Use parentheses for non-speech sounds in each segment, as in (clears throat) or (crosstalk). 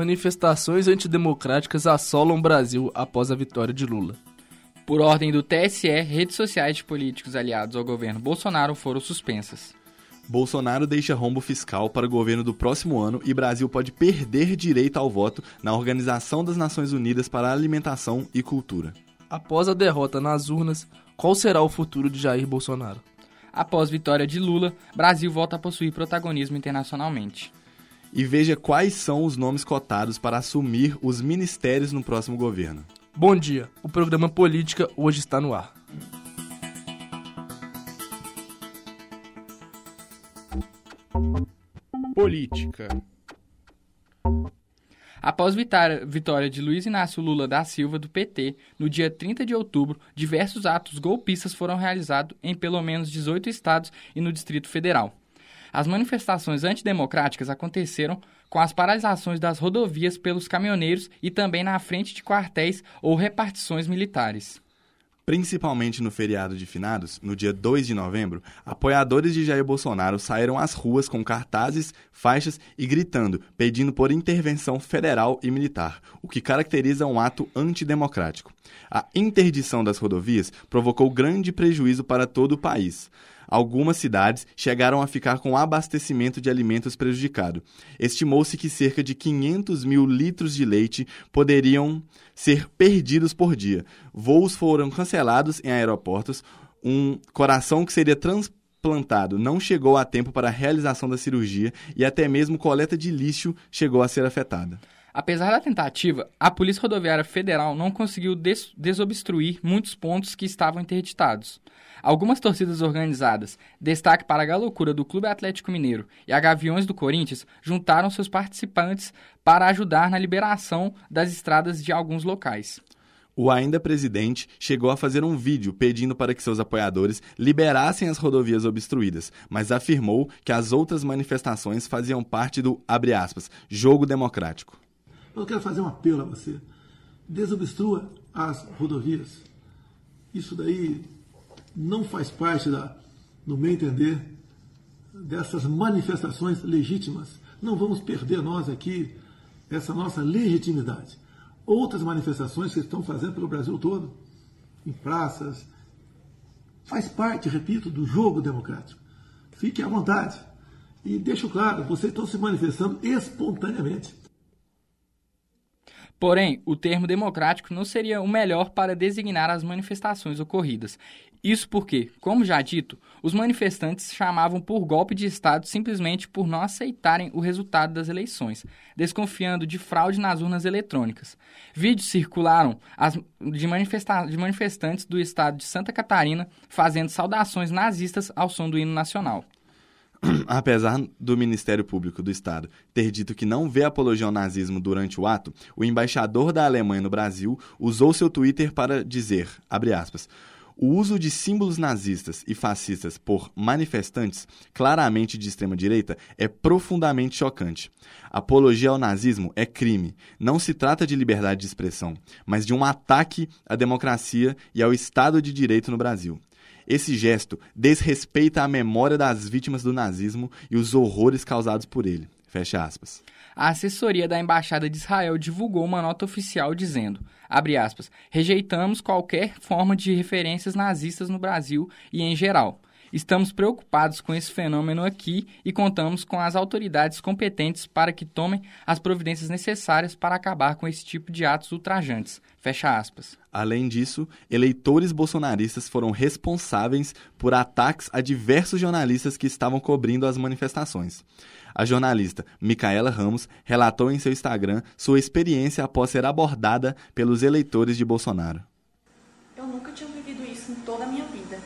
Manifestações antidemocráticas assolam o Brasil após a vitória de Lula. Por ordem do TSE, redes sociais de políticos aliados ao governo Bolsonaro foram suspensas. Bolsonaro deixa rombo fiscal para o governo do próximo ano e Brasil pode perder direito ao voto na Organização das Nações Unidas para a Alimentação e Cultura. Após a derrota nas urnas, qual será o futuro de Jair Bolsonaro? Após vitória de Lula, Brasil volta a possuir protagonismo internacionalmente. E veja quais são os nomes cotados para assumir os ministérios no próximo governo. Bom dia, o programa Política hoje está no ar. Política. Após vitória de Luiz Inácio Lula da Silva, do PT, no dia 30 de outubro, diversos atos golpistas foram realizados em pelo menos 18 estados e no Distrito Federal. As manifestações antidemocráticas aconteceram com as paralisações das rodovias pelos caminhoneiros e também na frente de quartéis ou repartições militares. Principalmente no feriado de finados, no dia 2 de novembro, apoiadores de Jair Bolsonaro saíram às ruas com cartazes, faixas e gritando, pedindo por intervenção federal e militar, o que caracteriza um ato antidemocrático. A interdição das rodovias provocou grande prejuízo para todo o país algumas cidades chegaram a ficar com o abastecimento de alimentos prejudicado. Estimou-se que cerca de 500 mil litros de leite poderiam ser perdidos por dia. Voos foram cancelados em aeroportos. Um coração que seria transplantado não chegou a tempo para a realização da cirurgia e até mesmo coleta de lixo chegou a ser afetada. Apesar da tentativa, a Polícia Rodoviária Federal não conseguiu des desobstruir muitos pontos que estavam interditados. Algumas torcidas organizadas, destaque para a galocura do Clube Atlético Mineiro e a Gaviões do Corinthians, juntaram seus participantes para ajudar na liberação das estradas de alguns locais. O ainda presidente chegou a fazer um vídeo pedindo para que seus apoiadores liberassem as rodovias obstruídas, mas afirmou que as outras manifestações faziam parte do, aspas, jogo democrático. Eu quero fazer um apelo a você. Desobstrua as rodovias. Isso daí não faz parte, da, no meu entender, dessas manifestações legítimas. Não vamos perder nós aqui essa nossa legitimidade. Outras manifestações que estão fazendo pelo Brasil todo, em praças, faz parte, repito, do jogo democrático. Fique à vontade. E deixo claro, vocês estão se manifestando espontaneamente. Porém, o termo democrático não seria o melhor para designar as manifestações ocorridas. Isso porque, como já dito, os manifestantes chamavam por golpe de Estado simplesmente por não aceitarem o resultado das eleições, desconfiando de fraude nas urnas eletrônicas. Vídeos circularam de manifestantes do estado de Santa Catarina fazendo saudações nazistas ao som do hino nacional. (clears throat) Apesar do Ministério Público do Estado ter dito que não vê apologia ao nazismo durante o ato, o embaixador da Alemanha no Brasil usou seu Twitter para dizer, aspas, o uso de símbolos nazistas e fascistas por manifestantes, claramente de extrema-direita, é profundamente chocante. Apologia ao nazismo é crime. Não se trata de liberdade de expressão, mas de um ataque à democracia e ao Estado de Direito no Brasil. Esse gesto desrespeita a memória das vítimas do nazismo e os horrores causados por ele. Fecha aspas. A assessoria da Embaixada de Israel divulgou uma nota oficial dizendo, aspas, rejeitamos qualquer forma de referências nazistas no Brasil e em geral. Estamos preocupados com esse fenômeno aqui e contamos com as autoridades competentes para que tomem as providências necessárias para acabar com esse tipo de atos ultrajantes. Fecha aspas. Além disso, eleitores bolsonaristas foram responsáveis por ataques a diversos jornalistas que estavam cobrindo as manifestações. A jornalista Micaela Ramos relatou em seu Instagram sua experiência após ser abordada pelos eleitores de Bolsonaro. Eu nunca tinha vivido isso em toda a minha vida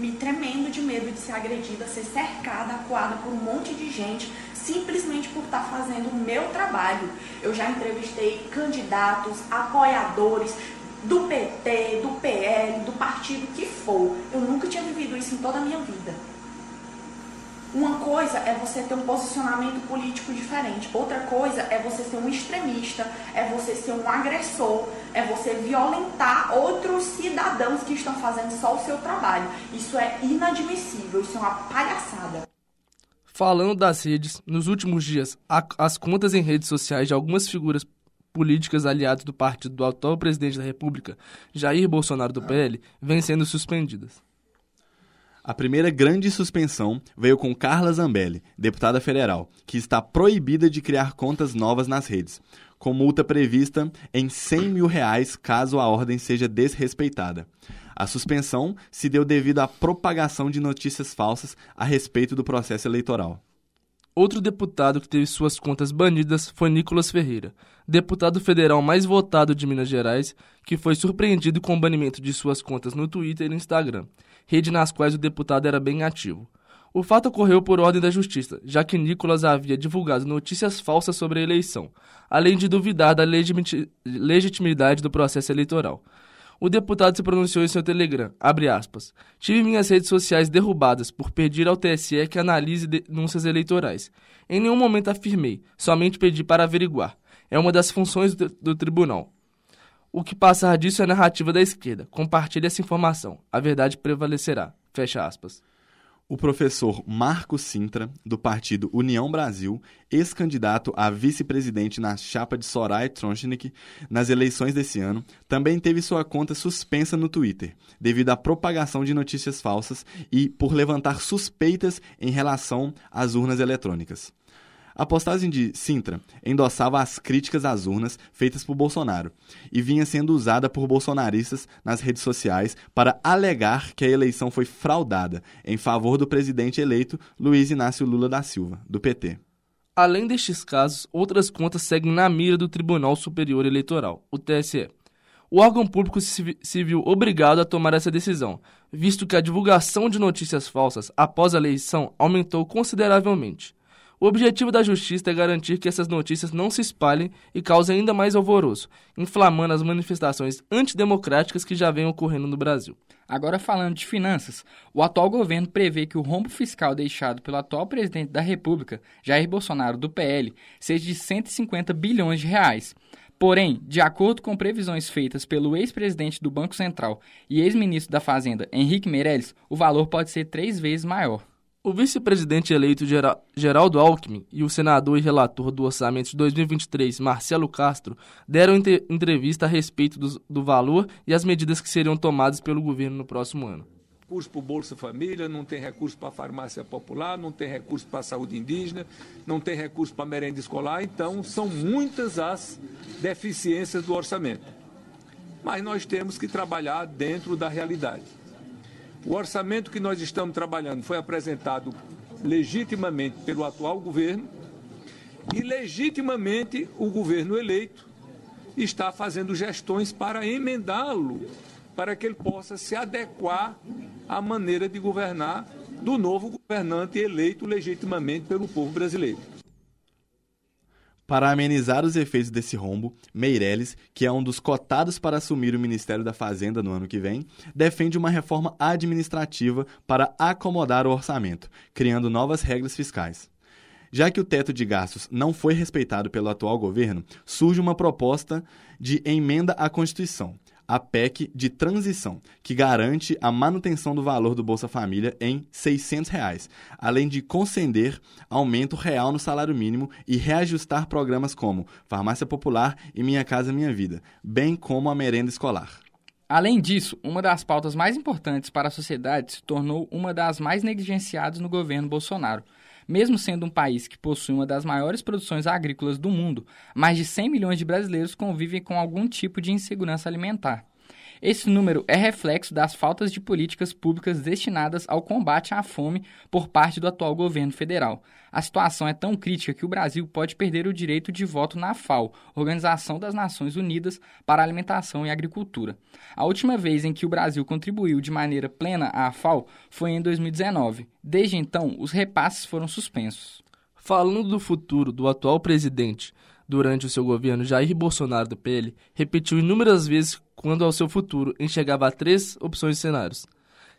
me tremendo de medo de ser agredida, ser cercada, acuada por um monte de gente, simplesmente por estar fazendo o meu trabalho. Eu já entrevistei candidatos, apoiadores do PT, do PL, do partido que for. Eu nunca tinha vivido isso em toda a minha vida. Uma coisa é você ter um posicionamento político diferente, outra coisa é você ser um extremista, é você ser um agressor, é você violentar outros cidadãos que estão fazendo só o seu trabalho. Isso é inadmissível, isso é uma palhaçada. Falando das redes, nos últimos dias, a, as contas em redes sociais de algumas figuras políticas aliadas do partido do atual presidente da República, Jair Bolsonaro do PL, vêm sendo suspendidas. A primeira grande suspensão veio com Carla Zambelli, deputada federal, que está proibida de criar contas novas nas redes, com multa prevista em 100 mil reais caso a ordem seja desrespeitada. A suspensão se deu devido à propagação de notícias falsas a respeito do processo eleitoral. Outro deputado que teve suas contas banidas foi Nicolas Ferreira, deputado federal mais votado de Minas Gerais, que foi surpreendido com o banimento de suas contas no Twitter e no Instagram, rede nas quais o deputado era bem ativo. O fato ocorreu por ordem da Justiça, já que Nicolas havia divulgado notícias falsas sobre a eleição, além de duvidar da legitimidade do processo eleitoral. O deputado se pronunciou em seu Telegram, aspas, Tive minhas redes sociais derrubadas por pedir ao TSE que analise denúncias eleitorais. Em nenhum momento afirmei, somente pedi para averiguar. É uma das funções do, do tribunal. O que passar disso é narrativa da esquerda. Compartilhe essa informação. A verdade prevalecerá. Fecha aspas. O professor Marco Sintra, do partido União Brasil, ex-candidato a vice-presidente na chapa de Soraya Tronchnik nas eleições desse ano, também teve sua conta suspensa no Twitter, devido à propagação de notícias falsas e por levantar suspeitas em relação às urnas eletrônicas. A postagem de Sintra endossava as críticas às urnas feitas por Bolsonaro e vinha sendo usada por bolsonaristas nas redes sociais para alegar que a eleição foi fraudada em favor do presidente eleito Luiz Inácio Lula da Silva, do PT. Além destes casos, outras contas seguem na mira do Tribunal Superior Eleitoral, o TSE. O órgão público se viu obrigado a tomar essa decisão, visto que a divulgação de notícias falsas após a eleição aumentou consideravelmente. O objetivo da justiça é garantir que essas notícias não se espalhem e causem ainda mais alvoroço, inflamando as manifestações antidemocráticas que já vêm ocorrendo no Brasil. Agora falando de finanças, o atual governo prevê que o rombo fiscal deixado pelo atual presidente da República, Jair Bolsonaro do PL, seja de 150 bilhões de reais. Porém, de acordo com previsões feitas pelo ex-presidente do Banco Central e ex-ministro da Fazenda, Henrique Meirelles, o valor pode ser três vezes maior. O vice-presidente eleito Geraldo Alckmin e o senador e relator do orçamento de 2023, Marcelo Castro, deram entrevista a respeito do, do valor e as medidas que seriam tomadas pelo governo no próximo ano recurso para o Bolsa Família, não tem recurso para a farmácia popular, não tem recurso para a saúde indígena, não tem recurso para a merenda escolar. Então, são muitas as deficiências do orçamento. Mas nós temos que trabalhar dentro da realidade. O orçamento que nós estamos trabalhando foi apresentado legitimamente pelo atual governo e legitimamente o governo eleito está fazendo gestões para emendá-lo, para que ele possa se adequar à maneira de governar do novo governante eleito legitimamente pelo povo brasileiro. Para amenizar os efeitos desse rombo, Meirelles, que é um dos cotados para assumir o Ministério da Fazenda no ano que vem, defende uma reforma administrativa para acomodar o orçamento, criando novas regras fiscais. Já que o teto de gastos não foi respeitado pelo atual governo, surge uma proposta de emenda à Constituição, a PEC de transição, que garante a manutenção do valor do Bolsa Família em 600 reais, além de conceder aumento real no salário mínimo e reajustar programas como Farmácia Popular e Minha Casa Minha Vida, bem como a merenda escolar. Além disso, uma das pautas mais importantes para a sociedade se tornou uma das mais negligenciadas no governo Bolsonaro. Mesmo sendo um país que possui uma das maiores produções agrícolas do mundo, mais de 100 milhões de brasileiros convivem com algum tipo de insegurança alimentar. Esse número é reflexo das faltas de políticas públicas destinadas ao combate à fome por parte do atual governo federal. A situação é tão crítica que o Brasil pode perder o direito de voto na FAO, Organização das Nações Unidas para Alimentação e Agricultura. A última vez em que o Brasil contribuiu de maneira plena à FAO foi em 2019. Desde então, os repasses foram suspensos. Falando do futuro do atual presidente, durante o seu governo, Jair Bolsonaro do PL repetiu inúmeras vezes quando ao seu futuro enxergava três opções de cenários: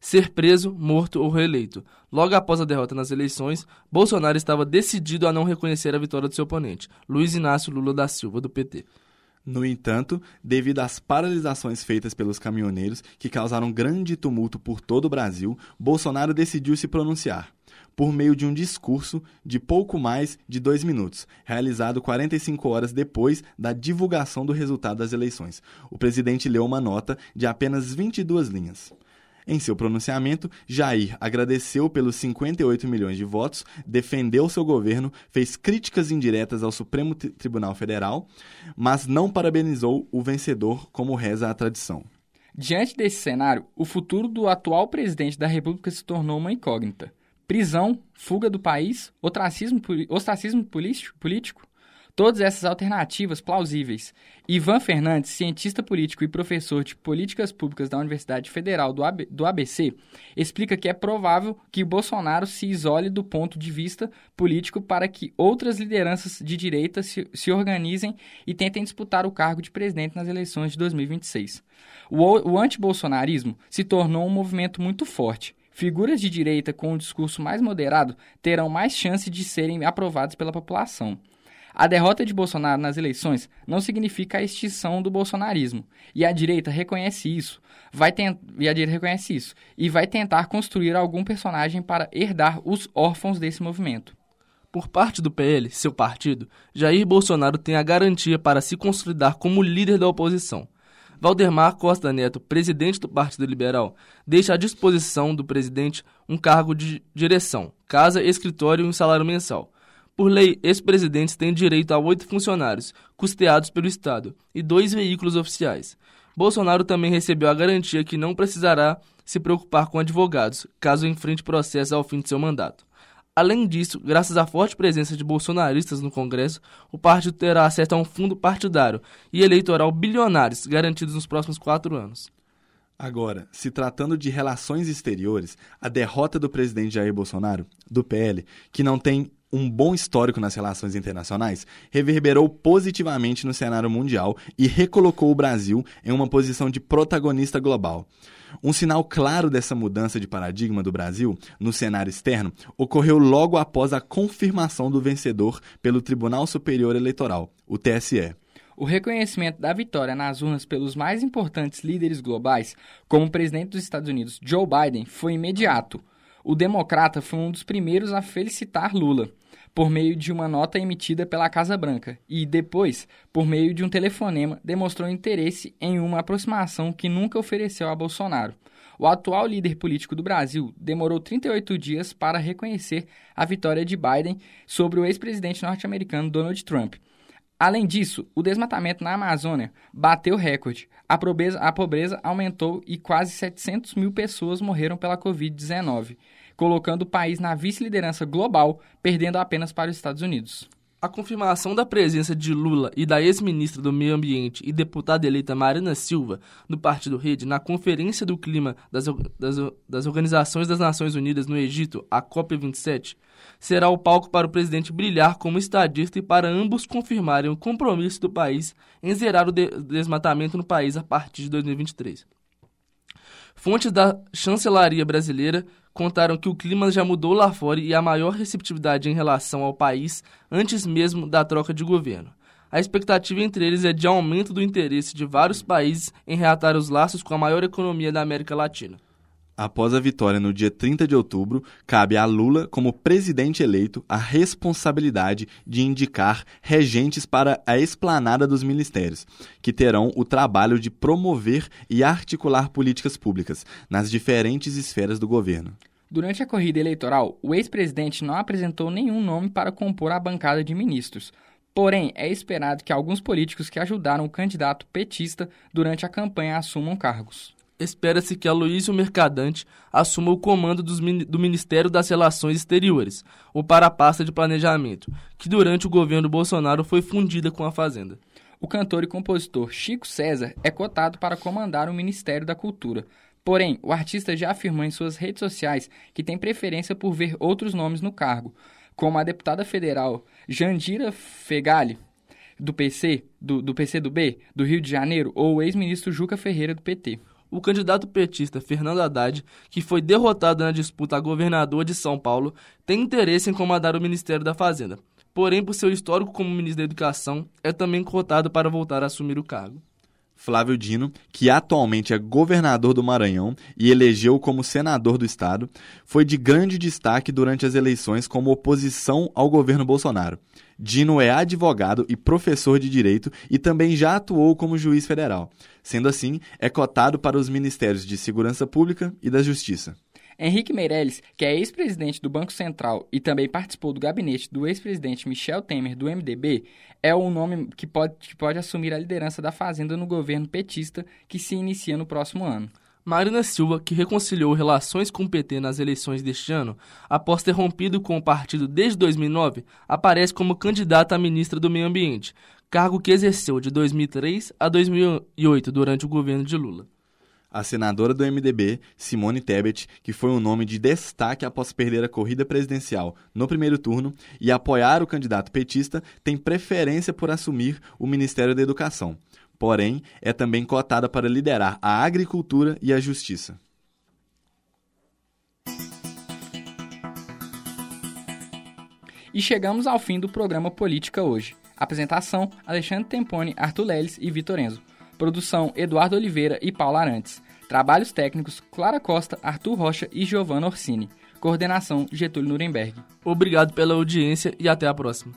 ser preso, morto ou reeleito. Logo após a derrota nas eleições, Bolsonaro estava decidido a não reconhecer a vitória do seu oponente, Luiz Inácio Lula da Silva, do PT. No entanto, devido às paralisações feitas pelos caminhoneiros, que causaram grande tumulto por todo o Brasil, Bolsonaro decidiu se pronunciar. Por meio de um discurso de pouco mais de dois minutos, realizado 45 horas depois da divulgação do resultado das eleições. O presidente leu uma nota de apenas 22 linhas. Em seu pronunciamento, Jair agradeceu pelos 58 milhões de votos, defendeu seu governo, fez críticas indiretas ao Supremo Tribunal Federal, mas não parabenizou o vencedor, como reza a tradição. Diante desse cenário, o futuro do atual presidente da República se tornou uma incógnita. Prisão, fuga do país, ostracismo, ostracismo político? Todas essas alternativas plausíveis. Ivan Fernandes, cientista político e professor de políticas públicas da Universidade Federal do, AB, do ABC, explica que é provável que Bolsonaro se isole do ponto de vista político para que outras lideranças de direita se, se organizem e tentem disputar o cargo de presidente nas eleições de 2026. O, o antibolsonarismo se tornou um movimento muito forte. Figuras de direita com um discurso mais moderado terão mais chance de serem aprovadas pela população. A derrota de Bolsonaro nas eleições não significa a extinção do bolsonarismo. E a direita reconhece isso. Vai tent... E a direita reconhece isso. E vai tentar construir algum personagem para herdar os órfãos desse movimento. Por parte do PL, seu partido, Jair Bolsonaro tem a garantia para se consolidar como líder da oposição. Valdemar Costa Neto, presidente do Partido Liberal, deixa à disposição do presidente um cargo de direção, casa, escritório e um salário mensal. Por lei, ex-presidentes têm direito a oito funcionários, custeados pelo Estado, e dois veículos oficiais. Bolsonaro também recebeu a garantia que não precisará se preocupar com advogados, caso enfrente processo ao fim de seu mandato. Além disso, graças à forte presença de bolsonaristas no Congresso, o partido terá acesso a um fundo partidário e eleitoral bilionários garantidos nos próximos quatro anos. Agora, se tratando de relações exteriores, a derrota do presidente Jair Bolsonaro, do PL, que não tem um bom histórico nas relações internacionais, reverberou positivamente no cenário mundial e recolocou o Brasil em uma posição de protagonista global. Um sinal claro dessa mudança de paradigma do Brasil no cenário externo ocorreu logo após a confirmação do vencedor pelo Tribunal Superior Eleitoral, o TSE. O reconhecimento da vitória nas urnas pelos mais importantes líderes globais, como o presidente dos Estados Unidos, Joe Biden, foi imediato. O democrata foi um dos primeiros a felicitar Lula por meio de uma nota emitida pela Casa Branca e, depois, por meio de um telefonema, demonstrou interesse em uma aproximação que nunca ofereceu a Bolsonaro. O atual líder político do Brasil demorou 38 dias para reconhecer a vitória de Biden sobre o ex-presidente norte-americano Donald Trump. Além disso, o desmatamento na Amazônia bateu recorde. A pobreza, a pobreza aumentou e quase 700 mil pessoas morreram pela Covid-19 colocando o país na vice-liderança global, perdendo apenas para os Estados Unidos. A confirmação da presença de Lula e da ex-ministra do Meio Ambiente e deputada eleita Marina Silva, do Partido Rede, na Conferência do Clima das, das, das Organizações das Nações Unidas no Egito, a COP27, será o palco para o presidente brilhar como estadista e para ambos confirmarem o compromisso do país em zerar o de desmatamento no país a partir de 2023. Fontes da chancelaria brasileira contaram que o clima já mudou lá fora e há maior receptividade em relação ao país antes mesmo da troca de governo. A expectativa entre eles é de aumento do interesse de vários países em reatar os laços com a maior economia da América Latina. Após a vitória no dia 30 de outubro, cabe a Lula, como presidente eleito, a responsabilidade de indicar regentes para a esplanada dos ministérios, que terão o trabalho de promover e articular políticas públicas nas diferentes esferas do governo. Durante a corrida eleitoral, o ex-presidente não apresentou nenhum nome para compor a bancada de ministros. Porém, é esperado que alguns políticos que ajudaram o candidato petista durante a campanha assumam cargos espera-se que Aloysio Mercadante assuma o comando do Ministério das Relações Exteriores, ou para a pasta de planejamento, que durante o governo Bolsonaro foi fundida com a Fazenda. O cantor e compositor Chico César é cotado para comandar o Ministério da Cultura. Porém, o artista já afirmou em suas redes sociais que tem preferência por ver outros nomes no cargo, como a deputada federal Jandira Fegali, do PC, do, do do Rio de Janeiro, ou o ex-ministro Juca Ferreira, do PT o candidato petista Fernando Haddad, que foi derrotado na disputa a governador de São Paulo, tem interesse em comandar o Ministério da Fazenda. Porém, por seu histórico como ministro da Educação, é também cotado para voltar a assumir o cargo. Flávio Dino, que atualmente é governador do Maranhão e elegeu como senador do estado, foi de grande destaque durante as eleições como oposição ao governo Bolsonaro. Dino é advogado e professor de direito e também já atuou como juiz federal. Sendo assim, é cotado para os ministérios de Segurança Pública e da Justiça. Henrique Meirelles, que é ex-presidente do Banco Central e também participou do gabinete do ex-presidente Michel Temer do MDB, é o nome que pode, que pode assumir a liderança da Fazenda no governo petista que se inicia no próximo ano. Marina Silva, que reconciliou relações com o PT nas eleições deste ano, após ter rompido com o partido desde 2009, aparece como candidata a ministra do Meio Ambiente, cargo que exerceu de 2003 a 2008 durante o governo de Lula a senadora do MDB, Simone Tebet, que foi um nome de destaque após perder a corrida presidencial no primeiro turno e apoiar o candidato petista, tem preferência por assumir o Ministério da Educação. Porém, é também cotada para liderar a agricultura e a justiça. E chegamos ao fim do programa Política hoje. Apresentação: Alexandre Tempone, Arthur Leles e Vitor Enzo. Produção: Eduardo Oliveira e Paulo Arantes. Trabalhos técnicos: Clara Costa, Arthur Rocha e Giovanna Orsini. Coordenação: Getúlio Nuremberg. Obrigado pela audiência e até a próxima.